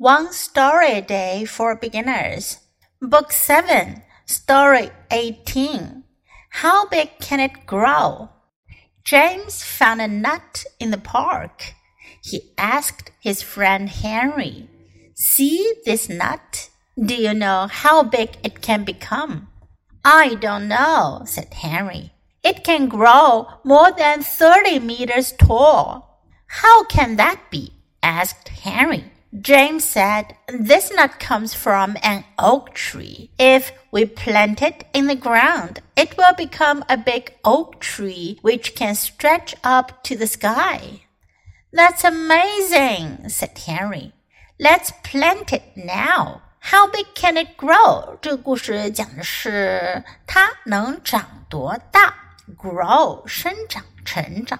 One Story a Day for Beginners, Book 7, Story 18. How big can it grow? James found a nut in the park. He asked his friend Henry, See this nut? Do you know how big it can become? I don't know, said Henry. It can grow more than 30 meters tall. How can that be? asked Henry. James said, This nut comes from an oak tree. If we plant it in the ground, it will become a big oak tree which can stretch up to the sky. That's amazing, said Henry. Let's plant it now. How big can it grow? 这个故事讲的是它能长多大？Grow 生长、成长。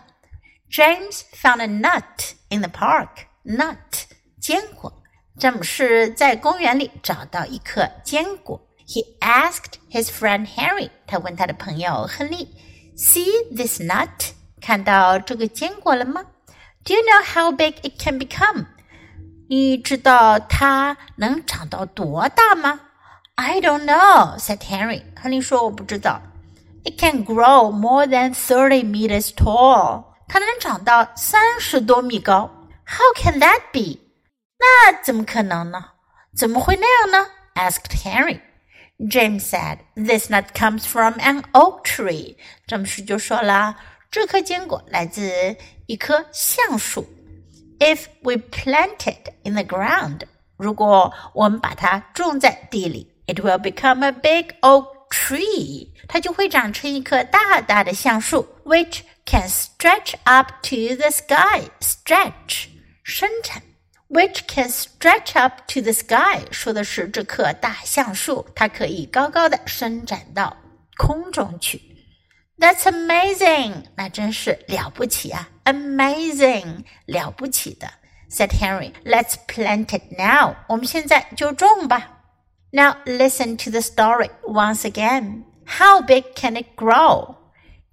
James found a nut in the park. Nut 坚果。詹姆士在公园里找到一颗坚果。He asked his friend Harry，他问他的朋友亨利，See this nut？看到这个坚果了吗？Do you know how big it can become？你知道它能长到多大吗？I don't know，said Henry。亨利说我不知道。It can grow more than thirty meters tall。它能长到三十多米高。How can that be？ 那怎么可能呢？怎么会那样呢？asked Henry. James said, "This nut comes from an oak tree." 詹姆斯就说了，这颗坚果来自一棵橡树。If we plant it in the ground，如果我们把它种在地里，it will become a big oak tree，它就会长成一棵大大的橡树，which can stretch up to the sky. Stretch 生产 ，which can stretch up to the sky，说的是这棵大橡树，它可以高高的伸展到空中去。That's amazing，那真是了不起啊！Amazing，了不起的。Said Henry, "Let's plant it now." 我们现在就种吧。Now listen to the story once again. How big can it grow?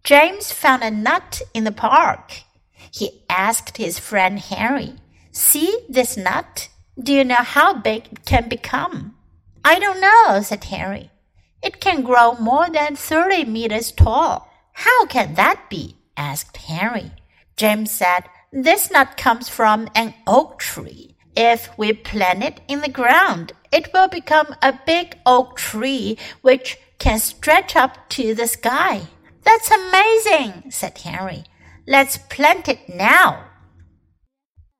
James found a nut in the park. He asked his friend Henry, See this nut? Do you know how big it can become? I don't know, said Harry. It can grow more than 30 meters tall. How can that be? asked Harry. James said, This nut comes from an oak tree. If we plant it in the ground, it will become a big oak tree which can stretch up to the sky. That's amazing, said Henry. Let's plant it now.